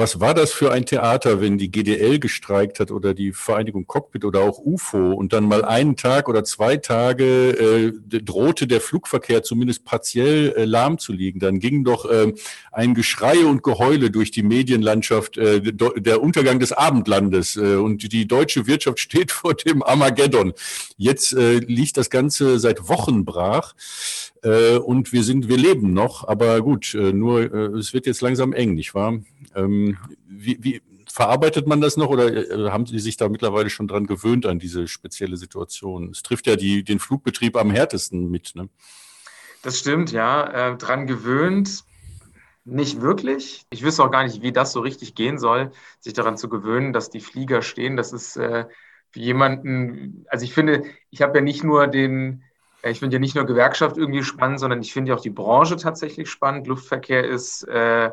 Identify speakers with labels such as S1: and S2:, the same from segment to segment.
S1: Was war das für ein Theater, wenn die GDL gestreikt hat oder die Vereinigung Cockpit oder auch UFO und dann mal einen Tag oder zwei Tage äh, drohte der Flugverkehr zumindest partiell äh, lahm zu liegen? Dann ging doch äh, ein Geschrei und Geheule durch die Medienlandschaft, äh, der Untergang des Abendlandes äh, und die deutsche Wirtschaft steht vor dem Armageddon. Jetzt äh, liegt das Ganze seit Wochen brach. Äh, und wir sind, wir leben noch, aber gut, äh, nur äh, es wird jetzt langsam eng, nicht wahr? Ähm, wie, wie verarbeitet man das noch oder äh, haben Sie sich da mittlerweile schon dran gewöhnt an diese spezielle Situation? Es trifft ja die, den Flugbetrieb am härtesten mit. Ne?
S2: Das stimmt, ja. Äh, dran gewöhnt, nicht wirklich. Ich wüsste auch gar nicht, wie das so richtig gehen soll, sich daran zu gewöhnen, dass die Flieger stehen. Das ist äh, für jemanden, also ich finde, ich habe ja nicht nur den, ich finde ja nicht nur Gewerkschaft irgendwie spannend, sondern ich finde ja auch die Branche tatsächlich spannend. Luftverkehr ist, äh,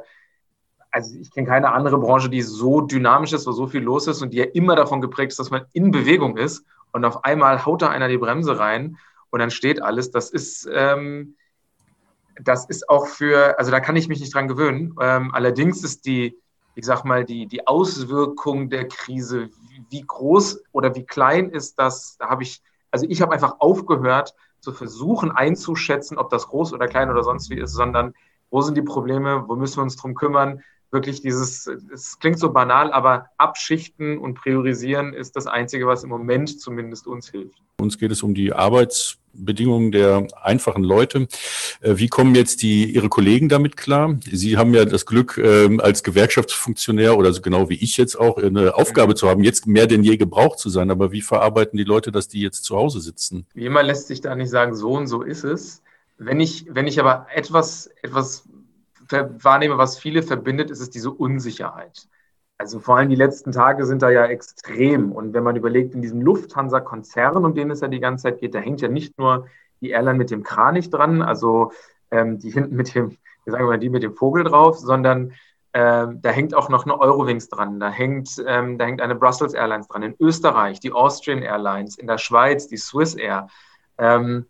S2: also ich kenne keine andere Branche, die so dynamisch ist, wo so viel los ist und die ja immer davon geprägt ist, dass man in Bewegung ist und auf einmal haut da einer die Bremse rein und dann steht alles. Das ist, ähm, das ist auch für, also da kann ich mich nicht dran gewöhnen. Ähm, allerdings ist die, ich sag mal, die, die Auswirkung der Krise, wie, wie groß oder wie klein ist das, da habe ich, also ich habe einfach aufgehört, zu versuchen einzuschätzen, ob das groß oder klein oder sonst wie ist, sondern wo sind die Probleme, wo müssen wir uns drum kümmern, wirklich dieses, es klingt so banal, aber abschichten und priorisieren ist das Einzige, was im Moment zumindest uns hilft.
S1: Uns geht es um die Arbeitsbedingungen der einfachen Leute. Äh, wie kommen jetzt die, Ihre Kollegen damit klar? Sie haben ja das Glück, ähm, als Gewerkschaftsfunktionär oder so genau wie ich jetzt auch eine Aufgabe zu haben, jetzt mehr denn je gebraucht zu sein. Aber wie verarbeiten die Leute, dass die jetzt zu Hause sitzen?
S2: Wie immer lässt sich da nicht sagen, so und so ist es. Wenn ich, wenn ich aber etwas, etwas wahrnehme, was viele verbindet, ist es diese Unsicherheit. Also vor allem die letzten Tage sind da ja extrem. Und wenn man überlegt, in diesem Lufthansa-Konzern, um den es ja die ganze Zeit geht, da hängt ja nicht nur die Airline mit dem Kranich dran, also ähm, die hinten mit dem, wir sagen mal, die mit dem Vogel drauf, sondern ähm, da hängt auch noch eine Eurowings dran, da hängt, ähm, da hängt eine Brussels Airlines dran, in Österreich die Austrian Airlines, in der Schweiz die Swiss Air. Ähm,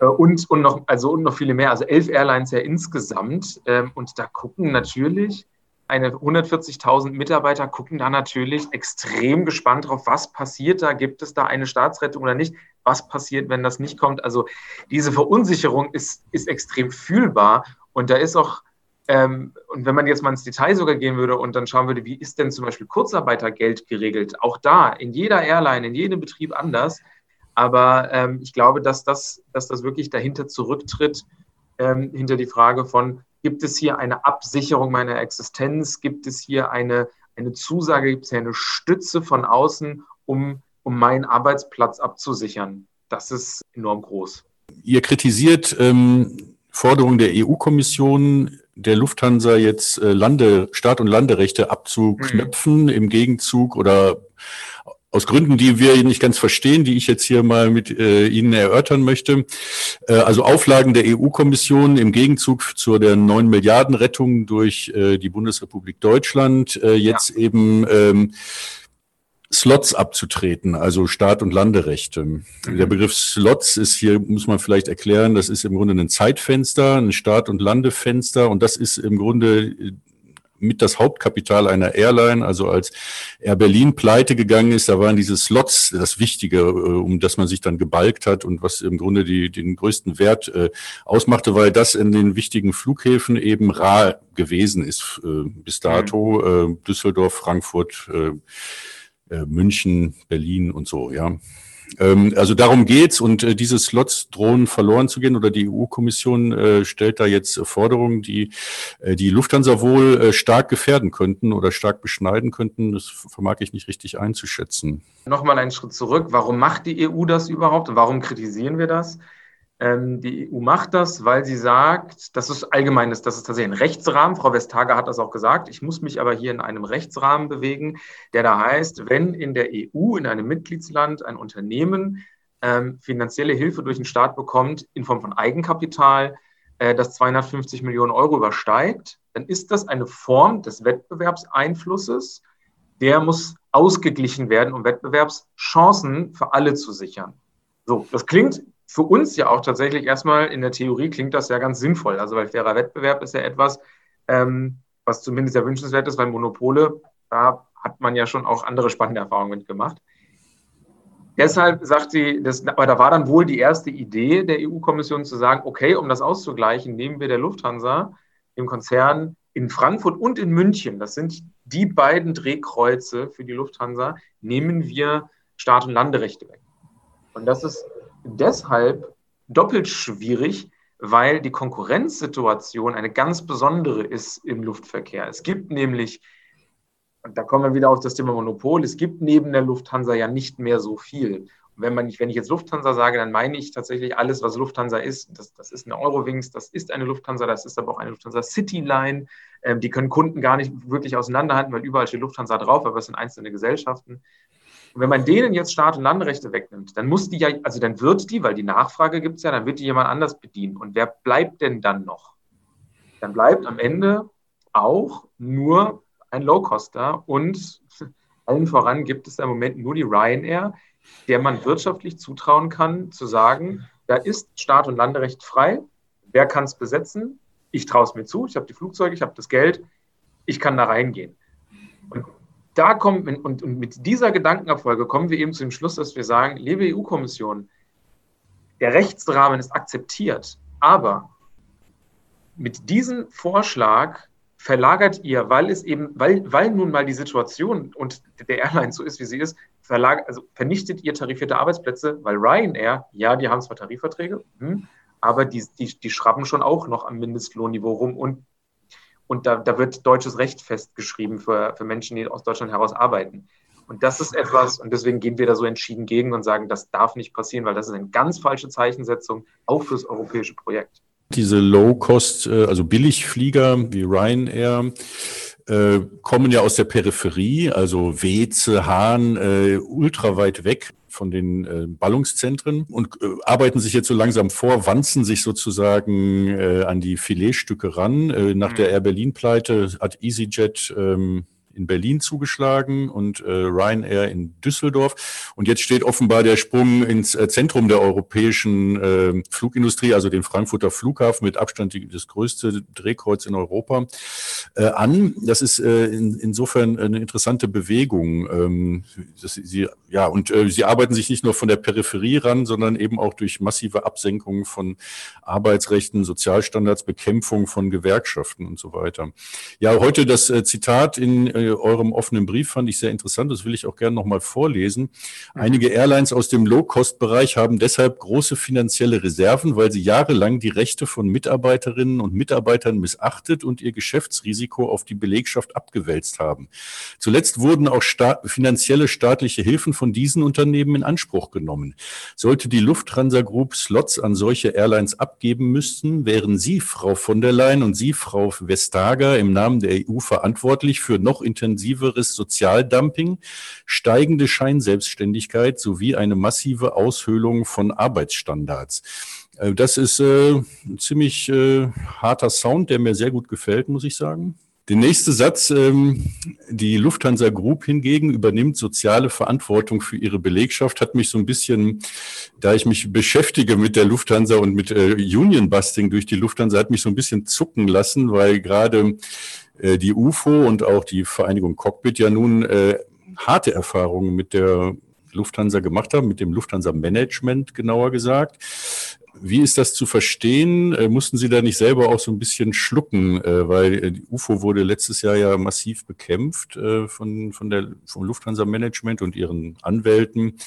S2: äh, und, und, noch, also, und noch viele mehr, also elf Airlines ja insgesamt. Ähm, und da gucken natürlich eine 140.000 Mitarbeiter gucken da natürlich extrem gespannt drauf, was passiert da, gibt es da eine Staatsrettung oder nicht, was passiert, wenn das nicht kommt. Also diese Verunsicherung ist, ist extrem fühlbar und da ist auch, ähm, und wenn man jetzt mal ins Detail sogar gehen würde und dann schauen würde, wie ist denn zum Beispiel Kurzarbeitergeld geregelt, auch da in jeder Airline, in jedem Betrieb anders, aber ähm, ich glaube, dass das, dass das wirklich dahinter zurücktritt, ähm, hinter die Frage von, gibt es hier eine Absicherung meiner Existenz? Gibt es hier eine, eine Zusage? Gibt es hier eine Stütze von außen, um, um meinen Arbeitsplatz abzusichern? Das ist enorm groß.
S1: Ihr kritisiert ähm, Forderungen der EU-Kommission, der Lufthansa jetzt äh, Lande, Start- und Landerechte abzuknöpfen mhm. im Gegenzug oder aus Gründen, die wir nicht ganz verstehen, die ich jetzt hier mal mit äh, Ihnen erörtern möchte. Äh, also Auflagen der EU-Kommission im Gegenzug zur der 9 Milliarden Rettung durch äh, die Bundesrepublik Deutschland äh, jetzt ja. eben ähm, Slots abzutreten, also Start- und Landerechte. Mhm. Der Begriff Slots ist hier, muss man vielleicht erklären, das ist im Grunde ein Zeitfenster, ein Start- und Landefenster und das ist im Grunde mit das Hauptkapital einer Airline. Also als Air Berlin pleite gegangen ist, da waren diese Slots das Wichtige, äh, um das man sich dann gebalgt hat und was im Grunde die, den größten Wert äh, ausmachte, weil das in den wichtigen Flughäfen eben rar gewesen ist äh, bis dato. Mhm. Äh, Düsseldorf, Frankfurt, äh, äh, München, Berlin und so, ja. Ähm, also darum geht's und äh, diese Slots drohen verloren zu gehen oder die EU-Kommission äh, stellt da jetzt Forderungen, die äh, die Lufthansa wohl äh, stark gefährden könnten oder stark beschneiden könnten. Das vermag ich nicht richtig einzuschätzen.
S2: Nochmal einen Schritt zurück. Warum macht die EU das überhaupt warum kritisieren wir das? Ähm, die EU macht das, weil sie sagt, das ist allgemein, das, das ist tatsächlich ein Rechtsrahmen. Frau Vestager hat das auch gesagt. Ich muss mich aber hier in einem Rechtsrahmen bewegen, der da heißt, wenn in der EU, in einem Mitgliedsland, ein Unternehmen ähm, finanzielle Hilfe durch den Staat bekommt in Form von Eigenkapital, äh, das 250 Millionen Euro übersteigt, dann ist das eine Form des Wettbewerbseinflusses. Der muss ausgeglichen werden, um Wettbewerbschancen für alle zu sichern. So, das klingt für uns ja auch tatsächlich erstmal in der Theorie klingt das ja ganz sinnvoll. Also weil fairer Wettbewerb ist ja etwas, ähm, was zumindest ja wünschenswert ist, weil Monopole, da hat man ja schon auch andere spannende Erfahrungen mitgemacht. Deshalb sagt sie, das, aber da war dann wohl die erste Idee der EU-Kommission zu sagen, okay, um das auszugleichen, nehmen wir der Lufthansa, dem Konzern in Frankfurt und in München, das sind die beiden Drehkreuze für die Lufthansa, nehmen wir Start- und Landerechte weg. Und das ist deshalb doppelt schwierig, weil die Konkurrenzsituation eine ganz besondere ist im Luftverkehr. Es gibt nämlich und da kommen wir wieder auf das Thema Monopol. Es gibt neben der Lufthansa ja nicht mehr so viel. Und wenn, man, wenn ich jetzt Lufthansa sage, dann meine ich tatsächlich alles, was Lufthansa ist. Das, das ist eine Eurowings, das ist eine Lufthansa, das ist aber auch eine Lufthansa Cityline. Ähm, die können Kunden gar nicht wirklich auseinanderhalten, weil überall steht Lufthansa drauf, aber es sind einzelne Gesellschaften. Und wenn man denen jetzt Start- und Landerechte wegnimmt, dann muss die ja, also dann wird die, weil die Nachfrage gibt es ja, dann wird die jemand anders bedienen. Und wer bleibt denn dann noch? Dann bleibt am Ende auch nur ein Low-Coster und allen voran gibt es im Moment nur die Ryanair, der man wirtschaftlich zutrauen kann, zu sagen, da ist Start- und Landerecht frei. Wer kann es besetzen? Ich traue es mir zu. Ich habe die Flugzeuge, ich habe das Geld. Ich kann da reingehen. Und da kommen, und, und mit dieser Gedankenabfolge kommen wir eben zu dem Schluss, dass wir sagen, liebe EU-Kommission, der Rechtsrahmen ist akzeptiert, aber mit diesem Vorschlag verlagert ihr, weil es eben, weil, weil nun mal die Situation und der Airline so ist, wie sie ist, also vernichtet ihr tarifierte Arbeitsplätze, weil Ryanair, ja, die haben zwar Tarifverträge, hm, aber die, die, die schrappen schon auch noch am Mindestlohnniveau rum und, und da, da wird deutsches Recht festgeschrieben für, für Menschen, die aus Deutschland heraus arbeiten. Und das ist etwas, und deswegen gehen wir da so entschieden gegen und sagen, das darf nicht passieren, weil das ist eine ganz falsche Zeichensetzung, auch fürs europäische Projekt.
S1: Diese Low-Cost, äh, also Billigflieger wie Ryanair, äh, kommen ja aus der Peripherie, also Weze, Hahn, äh, ultra weg von den äh, Ballungszentren und äh, arbeiten sich jetzt so langsam vor, wanzen sich sozusagen äh, an die Filetstücke ran. Äh, nach mhm. der Air Berlin-Pleite hat EasyJet ähm, in Berlin zugeschlagen und äh, Ryanair in Düsseldorf. Und jetzt steht offenbar der Sprung ins äh, Zentrum der europäischen äh, Flugindustrie, also den Frankfurter Flughafen mit Abstand die, das größte Drehkreuz in Europa, äh, an. Das ist äh, in, insofern eine interessante Bewegung. Ähm, dass sie, ja, und äh, sie arbeiten sich nicht nur von der Peripherie ran, sondern eben auch durch massive Absenkungen von Arbeitsrechten, Sozialstandards, Bekämpfung von Gewerkschaften und so weiter. Ja, heute das äh, Zitat in äh, eurem offenen Brief fand ich sehr interessant. Das will ich auch gerne nochmal vorlesen. Mhm. Einige Airlines aus dem Low-Cost-Bereich haben deshalb große finanzielle Reserven, weil sie jahrelang die Rechte von Mitarbeiterinnen und Mitarbeitern missachtet und ihr Geschäftsrisiko auf die Belegschaft abgewälzt haben. Zuletzt wurden auch sta finanzielle staatliche Hilfen von diesen Unternehmen in Anspruch genommen. Sollte die Lufthansa Group Slots an solche Airlines abgeben müssten, wären Sie, Frau von der Leyen und Sie, Frau Vestager, im Namen der EU verantwortlich für noch intensiveres Sozialdumping, steigende Scheinselbstständigkeit sowie eine massive Aushöhlung von Arbeitsstandards. Äh, das ist äh, ein ziemlich äh, harter Sound, der mir sehr gut gefällt, muss ich sagen. Der nächste Satz, ähm, die Lufthansa Group hingegen übernimmt soziale Verantwortung für ihre Belegschaft, hat mich so ein bisschen, da ich mich beschäftige mit der Lufthansa und mit äh, Union Busting durch die Lufthansa, hat mich so ein bisschen zucken lassen, weil gerade äh, die UFO und auch die Vereinigung Cockpit ja nun äh, harte Erfahrungen mit der Lufthansa gemacht haben, mit dem Lufthansa-Management genauer gesagt. Wie ist das zu verstehen? Äh, mussten Sie da nicht selber auch so ein bisschen schlucken, äh, weil äh, die UFO wurde letztes Jahr ja massiv bekämpft äh, von, von der, vom Lufthansa-Management und ihren Anwälten.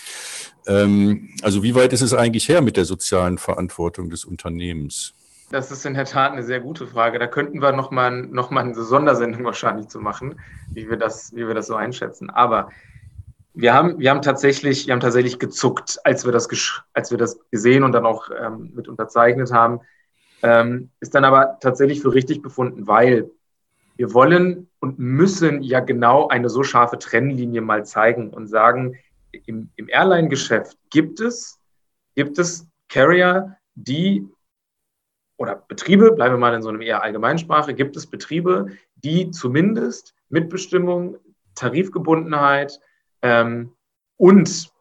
S1: Ähm, also wie weit ist es eigentlich her mit der sozialen Verantwortung des Unternehmens?
S2: Das ist in der Tat eine sehr gute Frage. Da könnten wir nochmal noch mal eine Sondersendung wahrscheinlich zu machen, wie wir das, wie wir das so einschätzen. Aber wir haben, wir haben tatsächlich, wir haben tatsächlich gezuckt, als wir das, als wir das gesehen und dann auch ähm, mit unterzeichnet haben. Ähm, ist dann aber tatsächlich für richtig befunden, weil wir wollen und müssen ja genau eine so scharfe Trennlinie mal zeigen und sagen, im, im Airline-Geschäft gibt es, gibt es Carrier, die oder Betriebe, bleiben wir mal in so einem eher Allgemeinsprache, gibt es Betriebe, die zumindest Mitbestimmung, Tarifgebundenheit ähm, und,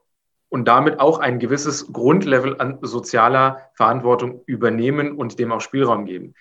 S2: und damit auch ein gewisses Grundlevel an sozialer Verantwortung übernehmen und dem auch Spielraum geben.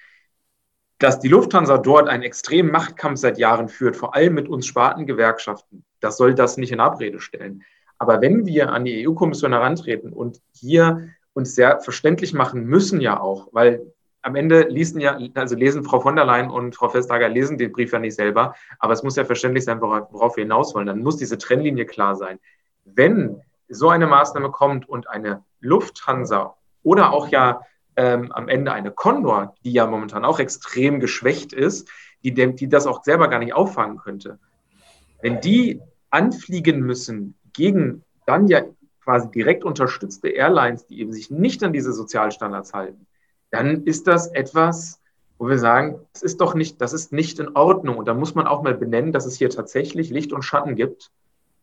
S2: Dass die Lufthansa dort einen extremen Machtkampf seit Jahren führt, vor allem mit uns Spartengewerkschaften, das soll das nicht in Abrede stellen. Aber wenn wir an die EU-Kommission herantreten und hier uns sehr verständlich machen müssen ja auch, weil am Ende lesen ja, also lesen Frau von der Leyen und Frau Vestager lesen den Brief ja nicht selber, aber es muss ja verständlich sein, worauf wir hinaus wollen. Dann muss diese Trennlinie klar sein. Wenn so eine Maßnahme kommt und eine Lufthansa oder auch ja ähm, am Ende eine Condor, die ja momentan auch extrem geschwächt ist, die, die das auch selber gar nicht auffangen könnte, wenn die anfliegen müssen gegen dann ja quasi direkt unterstützte Airlines, die eben sich nicht an diese Sozialstandards halten, dann ist das etwas, wo wir sagen, das ist doch nicht, das ist nicht in Ordnung. Und da muss man auch mal benennen, dass es hier tatsächlich Licht und Schatten gibt.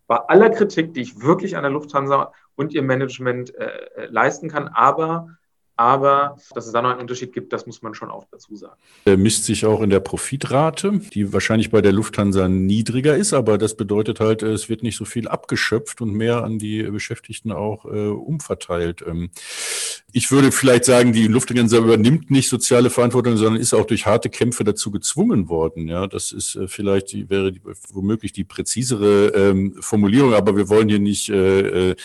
S2: Bei aller Kritik, die ich wirklich an der Lufthansa und ihr Management äh, äh leisten kann, aber aber dass es da noch einen Unterschied gibt, das muss man schon auch dazu sagen.
S1: Der misst sich auch in der Profitrate, die wahrscheinlich bei der Lufthansa niedriger ist, aber das bedeutet halt, es wird nicht so viel abgeschöpft und mehr an die Beschäftigten auch äh, umverteilt. Ähm, ich würde vielleicht sagen, die Lufthansa übernimmt nicht soziale Verantwortung, sondern ist auch durch harte Kämpfe dazu gezwungen worden. Ja, das ist äh, vielleicht die, wäre die, womöglich die präzisere ähm, Formulierung, aber wir wollen hier nicht äh, äh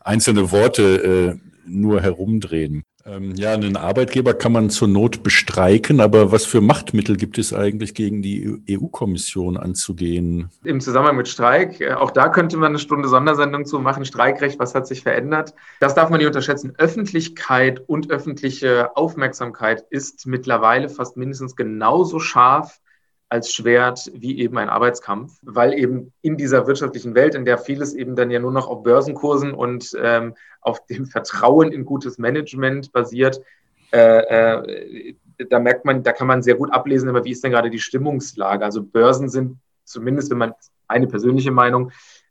S1: einzelne Worte äh, nur herumdrehen. Ähm, ja, einen Arbeitgeber kann man zur Not bestreiken, aber was für Machtmittel gibt es eigentlich gegen die EU-Kommission anzugehen?
S2: Im Zusammenhang mit Streik, äh, auch da könnte man eine Stunde Sondersendung zu machen. Streikrecht, was hat sich verändert? Das darf man nicht unterschätzen. Öffentlichkeit und öffentliche Aufmerksamkeit ist mittlerweile fast mindestens genauso scharf als Schwert wie eben ein Arbeitskampf, weil eben in dieser wirtschaftlichen Welt, in der vieles eben dann ja nur noch auf Börsenkursen und ähm, auf dem Vertrauen in gutes Management basiert, äh, äh, da merkt man, da kann man sehr gut ablesen, aber wie ist denn gerade die Stimmungslage? Also Börsen sind zumindest, wenn man eine persönliche Meinung,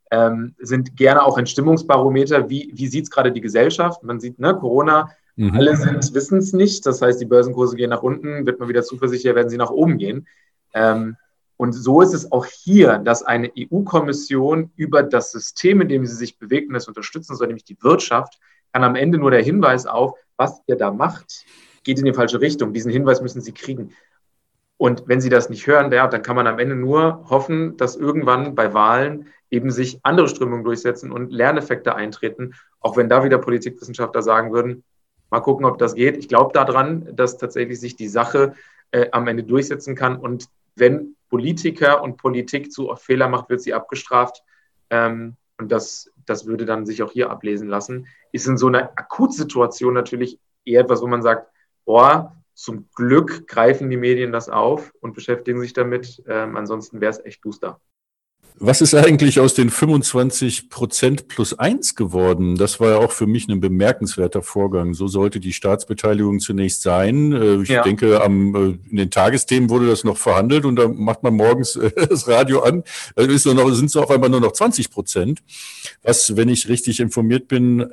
S2: ähm, sind gerne auch ein Stimmungsbarometer. Wie, wie sieht es gerade die Gesellschaft? Man sieht, ne, Corona, mhm. alle wissen es nicht. Das heißt, die Börsenkurse gehen nach unten, wird man wieder zuversichtlicher, werden sie nach oben gehen. Ähm, und so ist es auch hier, dass eine EU-Kommission über das System, in dem sie sich bewegt und das unterstützen soll, nämlich die Wirtschaft, kann am Ende nur der Hinweis auf, was ihr da macht, geht in die falsche Richtung. Diesen Hinweis müssen sie kriegen. Und wenn sie das nicht hören, ja, dann kann man am Ende nur hoffen, dass irgendwann bei Wahlen eben sich andere Strömungen durchsetzen und Lerneffekte eintreten, auch wenn da wieder Politikwissenschaftler sagen würden, mal gucken, ob das geht. Ich glaube daran, dass tatsächlich sich die Sache äh, am Ende durchsetzen kann und wenn Politiker und Politik zu oft Fehler macht, wird sie abgestraft. Ähm, und das, das würde dann sich auch hier ablesen lassen. Ist in so einer Akutsituation natürlich eher etwas, wo man sagt, boah, zum Glück greifen die Medien das auf und beschäftigen sich damit. Ähm, ansonsten wäre es echt duster.
S1: Was ist eigentlich aus den 25 Prozent plus eins geworden? Das war ja auch für mich ein bemerkenswerter Vorgang. So sollte die Staatsbeteiligung zunächst sein. Äh, ich ja. denke, am, äh, in den Tagesthemen wurde das noch verhandelt und da macht man morgens äh, das Radio an. Da ist nur noch, sind es auf einmal nur noch 20 Prozent. Was, wenn ich richtig informiert bin,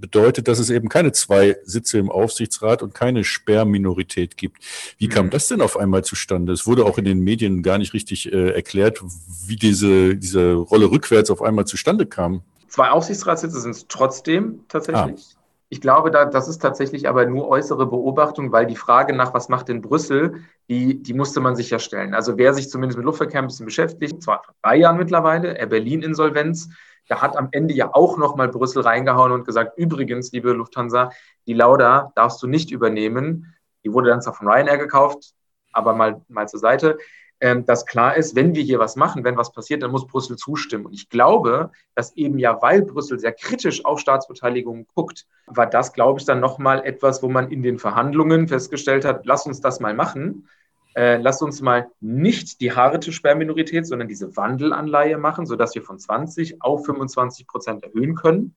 S1: bedeutet, dass es eben keine zwei Sitze im Aufsichtsrat und keine Sperrminorität gibt. Wie kam mhm. das denn auf einmal zustande? Es wurde auch in den Medien gar nicht richtig erklärt, wie diese diese, Rolle rückwärts auf einmal zustande kam?
S2: Zwei Aufsichtsratssitze sind es trotzdem tatsächlich. Ah. Ich glaube, da, das ist tatsächlich aber nur äußere Beobachtung, weil die Frage nach, was macht in Brüssel, die, die musste man sich ja stellen. Also wer sich zumindest mit Luftverkehr ein bisschen beschäftigt, zwar vor drei Jahren mittlerweile, Air Berlin-Insolvenz, da hat am Ende ja auch nochmal Brüssel reingehauen und gesagt, übrigens, liebe Lufthansa, die Lauda darfst du nicht übernehmen. Die wurde dann zwar von Ryanair gekauft, aber mal, mal zur Seite ähm, dass klar ist, wenn wir hier was machen, wenn was passiert, dann muss Brüssel zustimmen. Und ich glaube, dass eben ja, weil Brüssel sehr kritisch auf Staatsbeteiligung guckt, war das, glaube ich, dann nochmal etwas, wo man in den Verhandlungen festgestellt hat, lass uns das mal machen. Äh, lass uns mal nicht die harte Sperrminorität, sondern diese Wandelanleihe machen, sodass wir von 20 auf 25 Prozent erhöhen können.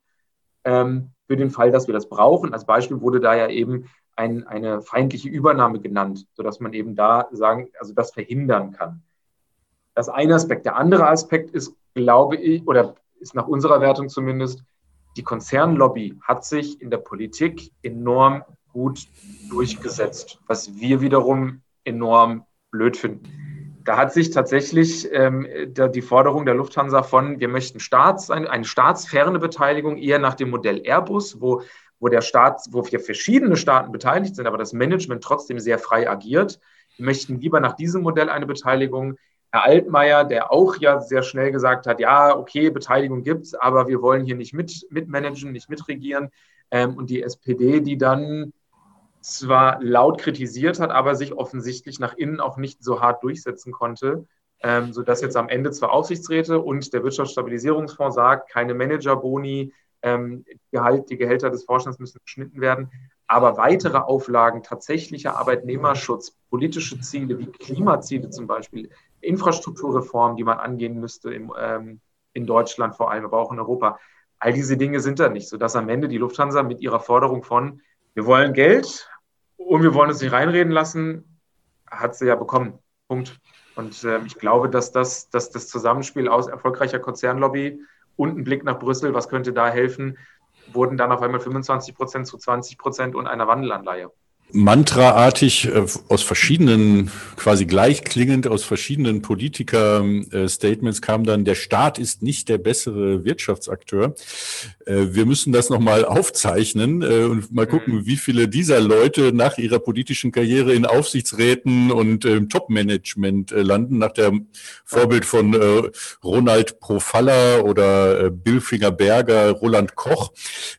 S2: Ähm, für den Fall, dass wir das brauchen. Als Beispiel wurde da ja eben ein, eine feindliche Übernahme genannt, sodass man eben da sagen, also das verhindern kann. Das eine Aspekt. Der andere Aspekt ist, glaube ich, oder ist nach unserer Wertung zumindest, die Konzernlobby hat sich in der Politik enorm gut durchgesetzt, was wir wiederum enorm blöd finden. Da hat sich tatsächlich ähm, der, die Forderung der Lufthansa von, wir möchten Staats, eine, eine staatsferne Beteiligung eher nach dem Modell Airbus, wo wo der Staat, wo wir verschiedene Staaten beteiligt sind, aber das Management trotzdem sehr frei agiert, wir möchten lieber nach diesem Modell eine Beteiligung. Herr Altmaier, der auch ja sehr schnell gesagt hat, ja, okay, Beteiligung gibt es, aber wir wollen hier nicht mit, mitmanagen, nicht mitregieren. Ähm, und die SPD, die dann zwar laut kritisiert hat, aber sich offensichtlich nach innen auch nicht so hart durchsetzen konnte, ähm, sodass jetzt am Ende zwar Aufsichtsräte und der Wirtschaftsstabilisierungsfonds sagt, keine Managerboni, ähm, Gehalt, die Gehälter des Vorstands müssen geschnitten werden, aber weitere Auflagen, tatsächlicher Arbeitnehmerschutz, politische Ziele wie Klimaziele zum Beispiel, Infrastrukturreformen, die man angehen müsste im, ähm, in Deutschland vor allem, aber auch in Europa, all diese Dinge sind da nicht, sodass am Ende die Lufthansa mit ihrer Forderung von, wir wollen Geld und wir wollen uns nicht reinreden lassen, hat sie ja bekommen. Punkt. Und äh, ich glaube, dass das, dass das Zusammenspiel aus erfolgreicher Konzernlobby und ein Blick nach Brüssel, was könnte da helfen, wurden dann auf einmal 25 Prozent zu 20 Prozent und einer Wandelanleihe
S1: mantraartig äh, aus verschiedenen, quasi gleichklingend aus verschiedenen Politiker-Statements kam dann, der Staat ist nicht der bessere Wirtschaftsakteur. Äh, wir müssen das nochmal aufzeichnen äh, und mal gucken, mhm. wie viele dieser Leute nach ihrer politischen Karriere in Aufsichtsräten und im Top-Management landen, nach dem Vorbild von Ronald Profalla oder Billfinger Berger, Roland Koch.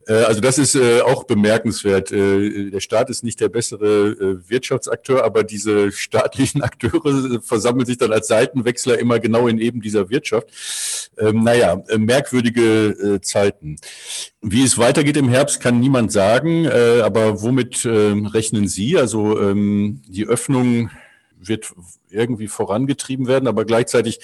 S1: Also das ist auch bemerkenswert. Der Staat ist nicht der bessere äh, Wirtschaftsakteur, aber diese staatlichen Akteure versammeln sich dann als Seitenwechsler immer genau in eben dieser Wirtschaft. Ähm, naja, äh, merkwürdige äh, Zeiten. Wie es weitergeht im Herbst, kann niemand sagen, aber womit äh, rechnen Sie? Also ähm, die Öffnung wird irgendwie vorangetrieben werden, aber gleichzeitig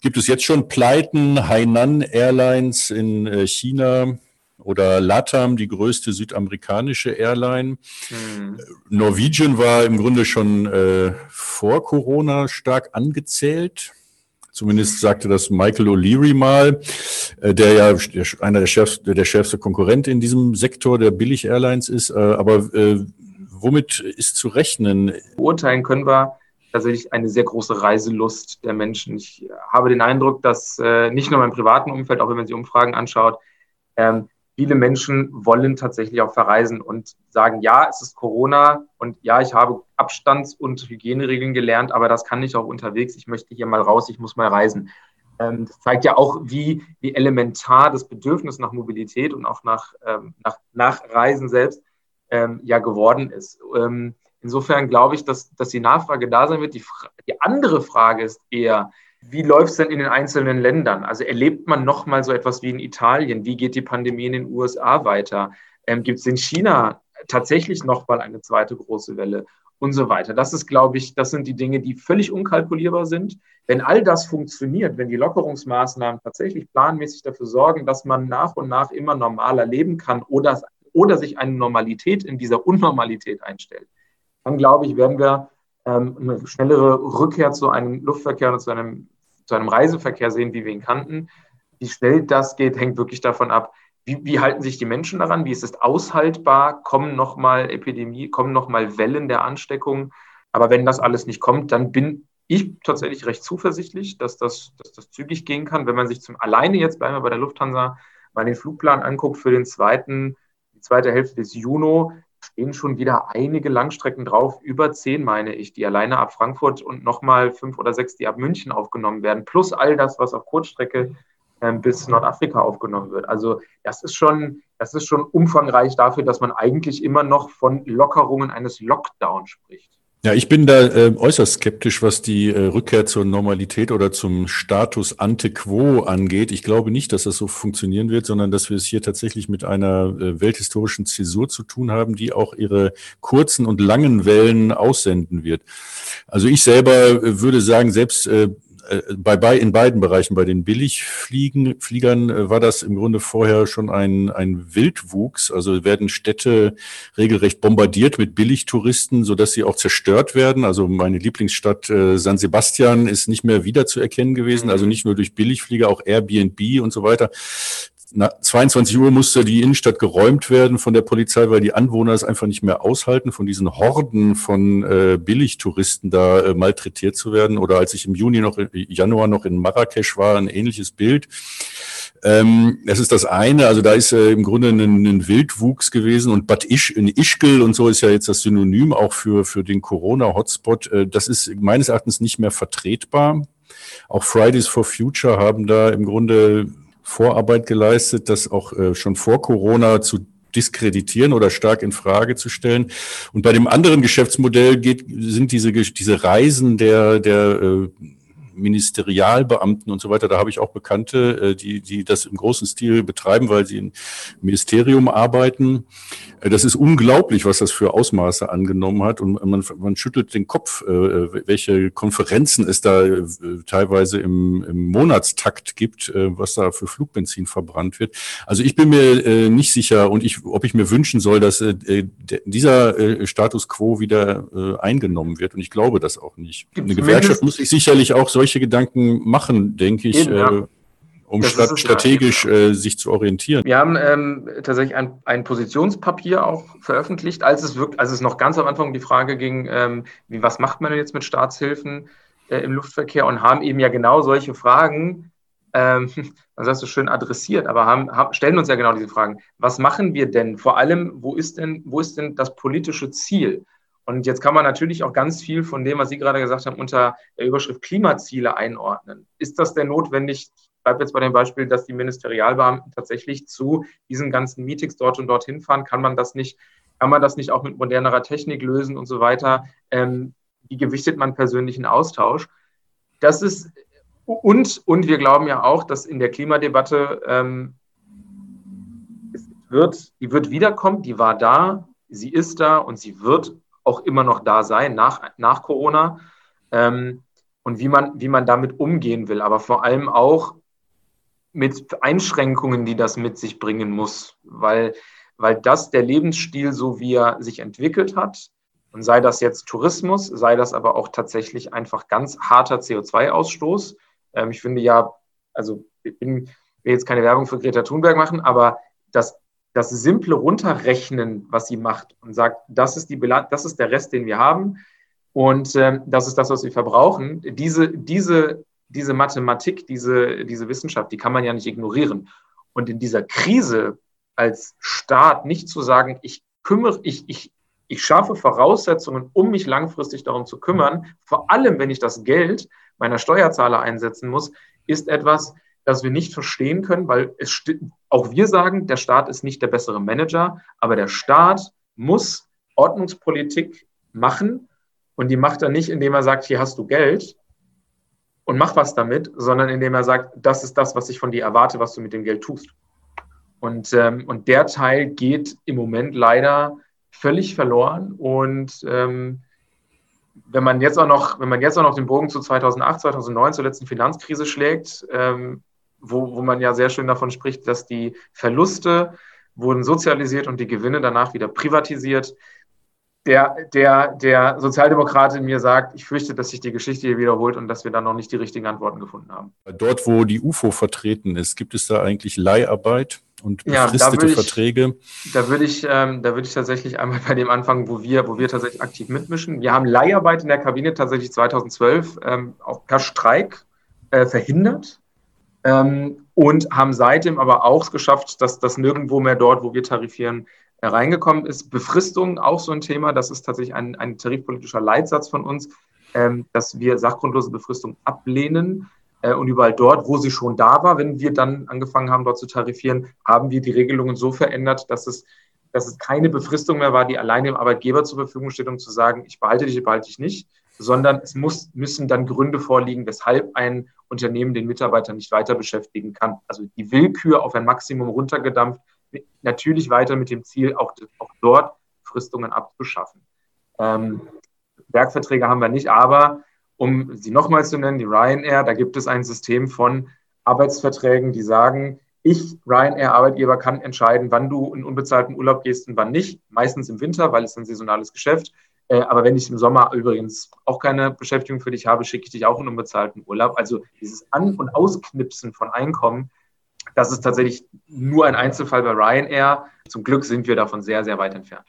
S1: gibt es jetzt schon Pleiten. Hainan Airlines in China oder LATAM, die größte südamerikanische Airline. Mhm. Norwegian war im Grunde schon äh, vor Corona stark angezählt. Zumindest sagte das Michael O'Leary mal, äh, der ja der, einer der, Chefs, der schärfste Konkurrent in diesem Sektor der Billig-Airlines ist. Äh, aber äh, womit ist zu rechnen?
S2: Beurteilen können wir tatsächlich eine sehr große Reiselust der Menschen. Ich habe den Eindruck, dass nicht nur im privaten Umfeld, auch wenn man sich Umfragen anschaut, ähm, viele Menschen wollen tatsächlich auch verreisen und sagen, ja, es ist Corona und ja, ich habe Abstands- und Hygieneregeln gelernt, aber das kann ich auch unterwegs. Ich möchte hier mal raus, ich muss mal reisen. Ähm, das zeigt ja auch, wie, wie elementar das Bedürfnis nach Mobilität und auch nach, ähm, nach, nach Reisen selbst ähm, ja geworden ist. Ähm, insofern glaube ich, dass, dass die Nachfrage da sein wird. Die, die andere Frage ist eher, wie läuft es denn in den einzelnen Ländern? Also erlebt man nochmal so etwas wie in Italien? Wie geht die Pandemie in den USA weiter? Ähm, Gibt es in China tatsächlich nochmal eine zweite große Welle? Und so weiter. Das ist, glaube ich, das sind die Dinge, die völlig unkalkulierbar sind. Wenn all das funktioniert, wenn die Lockerungsmaßnahmen tatsächlich planmäßig dafür sorgen, dass man nach und nach immer normaler leben kann oder, oder sich eine Normalität in dieser Unnormalität einstellt, dann glaube ich, werden wir ähm, eine schnellere Rückkehr zu einem Luftverkehr und zu einem, zu einem Reiseverkehr sehen, wie wir ihn kannten. Wie schnell das geht, hängt wirklich davon ab, wie, wie halten sich die Menschen daran, wie ist es aushaltbar, kommen nochmal Epidemie, kommen nochmal Wellen der Ansteckung. Aber wenn das alles nicht kommt, dann bin ich tatsächlich recht zuversichtlich, dass das, dass das zügig gehen kann. Wenn man sich zum alleine jetzt bleiben wir bei der Lufthansa mal den Flugplan anguckt für den zweiten, die zweite Hälfte des Juni, stehen schon wieder einige Langstrecken drauf, über zehn meine ich, die alleine ab Frankfurt und nochmal fünf oder sechs, die ab München aufgenommen werden, plus all das, was auf Kurzstrecke äh, bis Nordafrika aufgenommen wird. Also das ist schon, das ist schon umfangreich dafür, dass man eigentlich immer noch von Lockerungen eines Lockdowns spricht.
S1: Ja, ich bin da äh, äußerst skeptisch, was die äh, Rückkehr zur Normalität oder zum Status ante quo angeht. Ich glaube nicht, dass das so funktionieren wird, sondern dass wir es hier tatsächlich mit einer äh, welthistorischen Zäsur zu tun haben, die auch ihre kurzen und langen Wellen aussenden wird. Also ich selber äh, würde sagen, selbst äh, bei, bei, in beiden Bereichen, bei den Billigfliegern äh, war das im Grunde vorher schon ein, ein Wildwuchs. Also werden Städte regelrecht bombardiert mit Billigtouristen, sodass sie auch zerstört werden. Also meine Lieblingsstadt äh, San Sebastian ist nicht mehr wiederzuerkennen gewesen. Also nicht nur durch Billigflieger, auch Airbnb und so weiter 22 Uhr musste die Innenstadt geräumt werden von der Polizei, weil die Anwohner es einfach nicht mehr aushalten, von diesen Horden von äh, Billigtouristen da äh, malträtiert zu werden. Oder als ich im Juni noch, Januar noch in Marrakesch war, ein ähnliches Bild. Ähm, das ist das eine. Also da ist äh, im Grunde ein, ein, Wildwuchs gewesen und Bad Isch, in Ischgl und so ist ja jetzt das Synonym auch für, für den Corona-Hotspot. Äh, das ist meines Erachtens nicht mehr vertretbar. Auch Fridays for Future haben da im Grunde Vorarbeit geleistet, das auch äh, schon vor Corona zu diskreditieren oder stark in Frage zu stellen. Und bei dem anderen Geschäftsmodell geht, sind diese, diese Reisen der, der äh, Ministerialbeamten und so weiter, da habe ich auch Bekannte, äh, die, die das im großen Stil betreiben, weil sie im Ministerium arbeiten. Äh, das ist unglaublich, was das für Ausmaße angenommen hat. Und man, man schüttelt den Kopf, äh, welche Konferenzen es da teilweise im, im Monatstakt gibt, was da für Flugbenzin verbrannt wird. Also ich bin mir nicht sicher und ich, ob ich mir wünschen soll, dass dieser Status quo wieder eingenommen wird. Und ich glaube das auch nicht. Eine Gewerkschaft muss sich sicherlich auch solche solche Gedanken machen, denke ich, Eben, ja. äh, um statt, strategisch äh, sich zu orientieren.
S2: Wir haben ähm, tatsächlich ein, ein, Positionspapier auch veröffentlicht, als es, wirkt, als es noch ganz am Anfang um die Frage ging, ähm, wie, was macht man denn jetzt mit Staatshilfen äh, im Luftverkehr und haben eben ja genau solche Fragen, ähm, man sagt so schön adressiert, aber haben, haben, stellen uns ja genau diese Fragen. Was machen wir denn? Vor allem, wo ist denn, wo ist denn das politische Ziel? Und jetzt kann man natürlich auch ganz viel von dem, was Sie gerade gesagt haben, unter der Überschrift Klimaziele einordnen. Ist das denn notwendig? Ich bleibe jetzt bei dem Beispiel, dass die Ministerialbeamten tatsächlich zu diesen ganzen Meetings dort und dorthin fahren. Kann man das nicht, kann man das nicht auch mit modernerer Technik lösen und so weiter? Ähm, wie gewichtet man persönlichen Austausch? Das ist, und, und wir glauben ja auch, dass in der Klimadebatte ähm, wird, die wird wiederkommen, die war da, sie ist da und sie wird auch immer noch da sein nach, nach Corona ähm, und wie man, wie man damit umgehen will, aber vor allem auch mit Einschränkungen, die das mit sich bringen muss, weil, weil das der Lebensstil, so wie er sich entwickelt hat, und sei das jetzt Tourismus, sei das aber auch tatsächlich einfach ganz harter CO2-Ausstoß. Ähm, ich finde ja, also ich bin, will jetzt keine Werbung für Greta Thunberg machen, aber das das simple Runterrechnen, was sie macht und sagt, das ist, die das ist der Rest, den wir haben und äh, das ist das, was wir verbrauchen. Diese, diese, diese Mathematik, diese, diese Wissenschaft, die kann man ja nicht ignorieren. Und in dieser Krise als Staat nicht zu sagen, ich kümmere, ich, ich, ich schaffe Voraussetzungen, um mich langfristig darum zu kümmern, vor allem wenn ich das Geld meiner Steuerzahler einsetzen muss, ist etwas, das wir nicht verstehen können, weil es auch wir sagen, der Staat ist nicht der bessere Manager, aber der Staat muss Ordnungspolitik machen und die macht er nicht, indem er sagt, hier hast du Geld und mach was damit, sondern indem er sagt, das ist das, was ich von dir erwarte, was du mit dem Geld tust. Und, ähm, und der Teil geht im Moment leider völlig verloren und ähm, wenn man jetzt auch noch, wenn man jetzt auch noch den Bogen zu 2008, 2009 zur letzten Finanzkrise schlägt, ähm, wo, wo man ja sehr schön davon spricht, dass die Verluste wurden sozialisiert und die Gewinne danach wieder privatisiert. Der, der, der Sozialdemokrat in mir sagt, ich fürchte, dass sich die Geschichte hier wiederholt und dass wir da noch nicht die richtigen Antworten gefunden haben.
S1: Dort, wo die UFO vertreten ist, gibt es da eigentlich Leiharbeit? und befristete ja, Verträge?
S2: Ich, da würde ich, ähm, da würde ich tatsächlich einmal bei dem anfangen, wo wir, wo wir tatsächlich aktiv mitmischen. Wir haben Leiharbeit in der Kabine tatsächlich 2012 ähm, auch per Streik äh, verhindert ähm, und haben seitdem aber auch geschafft, dass das nirgendwo mehr dort, wo wir tarifieren, äh, reingekommen ist. Befristung auch so ein Thema. Das ist tatsächlich ein, ein tarifpolitischer Leitsatz von uns, ähm, dass wir sachgrundlose Befristung ablehnen. Äh, und überall dort, wo sie schon da war, wenn wir dann angefangen haben, dort zu tarifieren, haben wir die Regelungen so verändert, dass es, dass es keine Befristung mehr war, die allein dem Arbeitgeber zur Verfügung steht, um zu sagen, ich behalte dich, ich behalte dich nicht, sondern es muss, müssen dann Gründe vorliegen, weshalb ein Unternehmen den Mitarbeiter nicht weiter beschäftigen kann. Also die Willkür auf ein Maximum runtergedampft, natürlich weiter mit dem Ziel, auch, auch dort Fristungen abzuschaffen. Ähm, Werkverträge haben wir nicht, aber um sie nochmal zu nennen, die Ryanair, da gibt es ein System von Arbeitsverträgen, die sagen, ich, Ryanair, Arbeitgeber, kann entscheiden, wann du in unbezahlten Urlaub gehst und wann nicht. Meistens im Winter, weil es ein saisonales Geschäft. Äh, aber wenn ich im Sommer übrigens auch keine Beschäftigung für dich habe, schicke ich dich auch in unbezahlten Urlaub. Also dieses An- und Ausknipsen von Einkommen, das ist tatsächlich nur ein Einzelfall bei Ryanair. Zum Glück sind wir davon sehr, sehr weit entfernt.